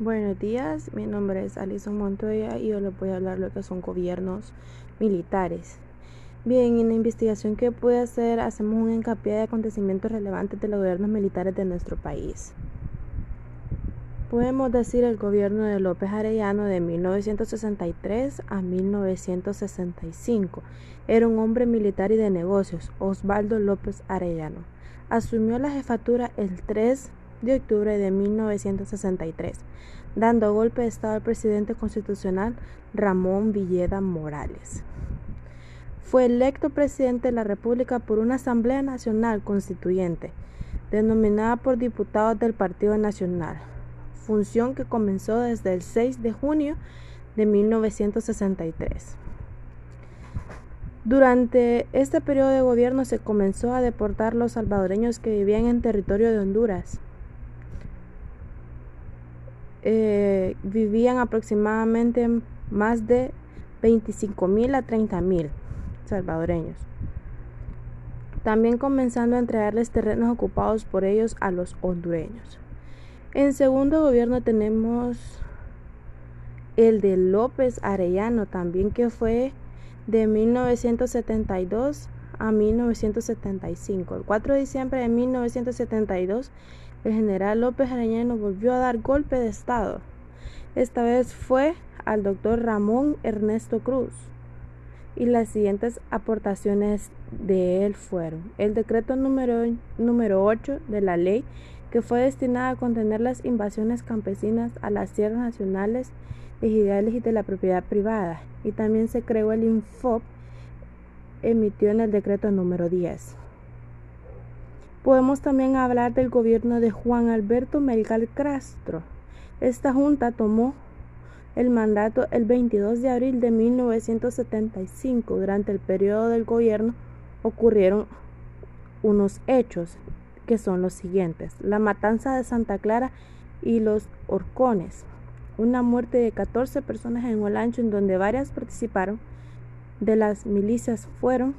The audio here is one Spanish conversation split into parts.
Buenos días, mi nombre es Alison Montoya y yo les voy a hablar de lo que son gobiernos militares. Bien, en la investigación que pude hacer hacemos un hincapié de acontecimientos relevantes de los gobiernos militares de nuestro país. Podemos decir el gobierno de López Arellano de 1963 a 1965. Era un hombre militar y de negocios, Osvaldo López Arellano. Asumió la jefatura el 3 de octubre de 1963, dando golpe de Estado al presidente constitucional Ramón Villeda Morales. Fue electo presidente de la República por una Asamblea Nacional Constituyente, denominada por diputados del Partido Nacional, función que comenzó desde el 6 de junio de 1963. Durante este periodo de gobierno se comenzó a deportar los salvadoreños que vivían en territorio de Honduras eh, vivían aproximadamente más de 25 mil a 30 mil salvadoreños. También comenzando a entregarles terrenos ocupados por ellos a los hondureños. En segundo gobierno tenemos el de López Arellano también que fue de 1972 a 1975. El 4 de diciembre de 1972 el general López Arellano volvió a dar golpe de Estado. Esta vez fue al doctor Ramón Ernesto Cruz. Y las siguientes aportaciones de él fueron el decreto número, número 8 de la ley que fue destinada a contener las invasiones campesinas a las tierras nacionales, ejidales y de la propiedad privada. Y también se creó el Infop emitió en el decreto número 10. Podemos también hablar del gobierno de Juan Alberto Melgar Castro. Esta junta tomó el mandato el 22 de abril de 1975. Durante el periodo del gobierno ocurrieron unos hechos que son los siguientes. La matanza de Santa Clara y los horcones. Una muerte de 14 personas en Olancho en donde varias participaron de las milicias fueron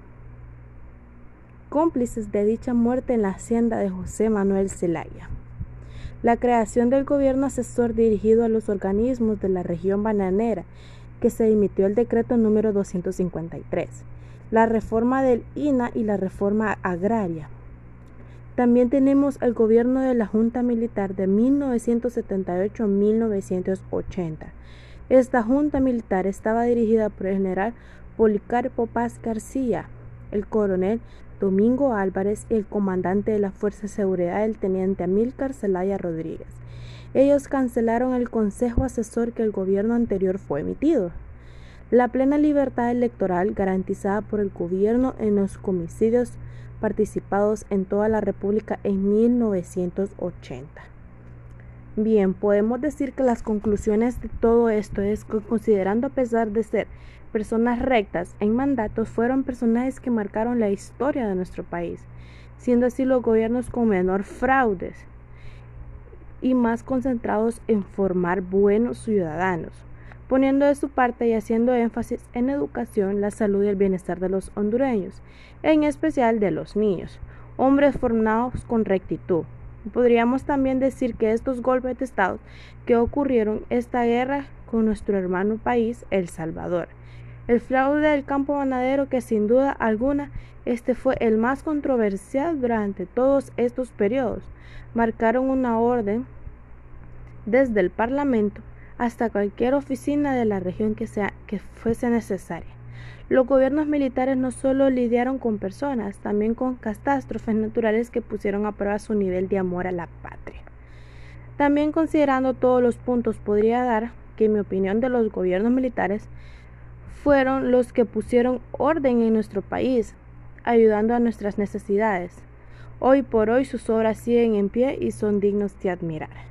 cómplices de dicha muerte en la hacienda de José Manuel Zelaya. La creación del gobierno asesor dirigido a los organismos de la región bananera, que se emitió el decreto número 253. La reforma del INA y la reforma agraria. También tenemos el gobierno de la Junta Militar de 1978 1980. Esta Junta Militar estaba dirigida por el general Policarpo Paz García, el coronel Domingo Álvarez y el comandante de la Fuerza de Seguridad, el teniente Amílcar Zelaya Rodríguez. Ellos cancelaron el consejo asesor que el gobierno anterior fue emitido. La plena libertad electoral garantizada por el gobierno en los comicidios participados en toda la República en 1980. Bien, podemos decir que las conclusiones de todo esto es que considerando a pesar de ser personas rectas en mandatos, fueron personajes que marcaron la historia de nuestro país, siendo así los gobiernos con menor fraudes y más concentrados en formar buenos ciudadanos, poniendo de su parte y haciendo énfasis en educación, la salud y el bienestar de los hondureños, en especial de los niños, hombres formados con rectitud, Podríamos también decir que estos golpes de Estado que ocurrieron esta guerra con nuestro hermano país, El Salvador. El fraude del campo ganadero que sin duda alguna este fue el más controversial durante todos estos periodos. Marcaron una orden desde el Parlamento hasta cualquier oficina de la región que, sea, que fuese necesaria. Los gobiernos militares no solo lidiaron con personas, también con catástrofes naturales que pusieron a prueba su nivel de amor a la patria. También considerando todos los puntos podría dar que en mi opinión de los gobiernos militares fueron los que pusieron orden en nuestro país, ayudando a nuestras necesidades. Hoy por hoy sus obras siguen en pie y son dignos de admirar.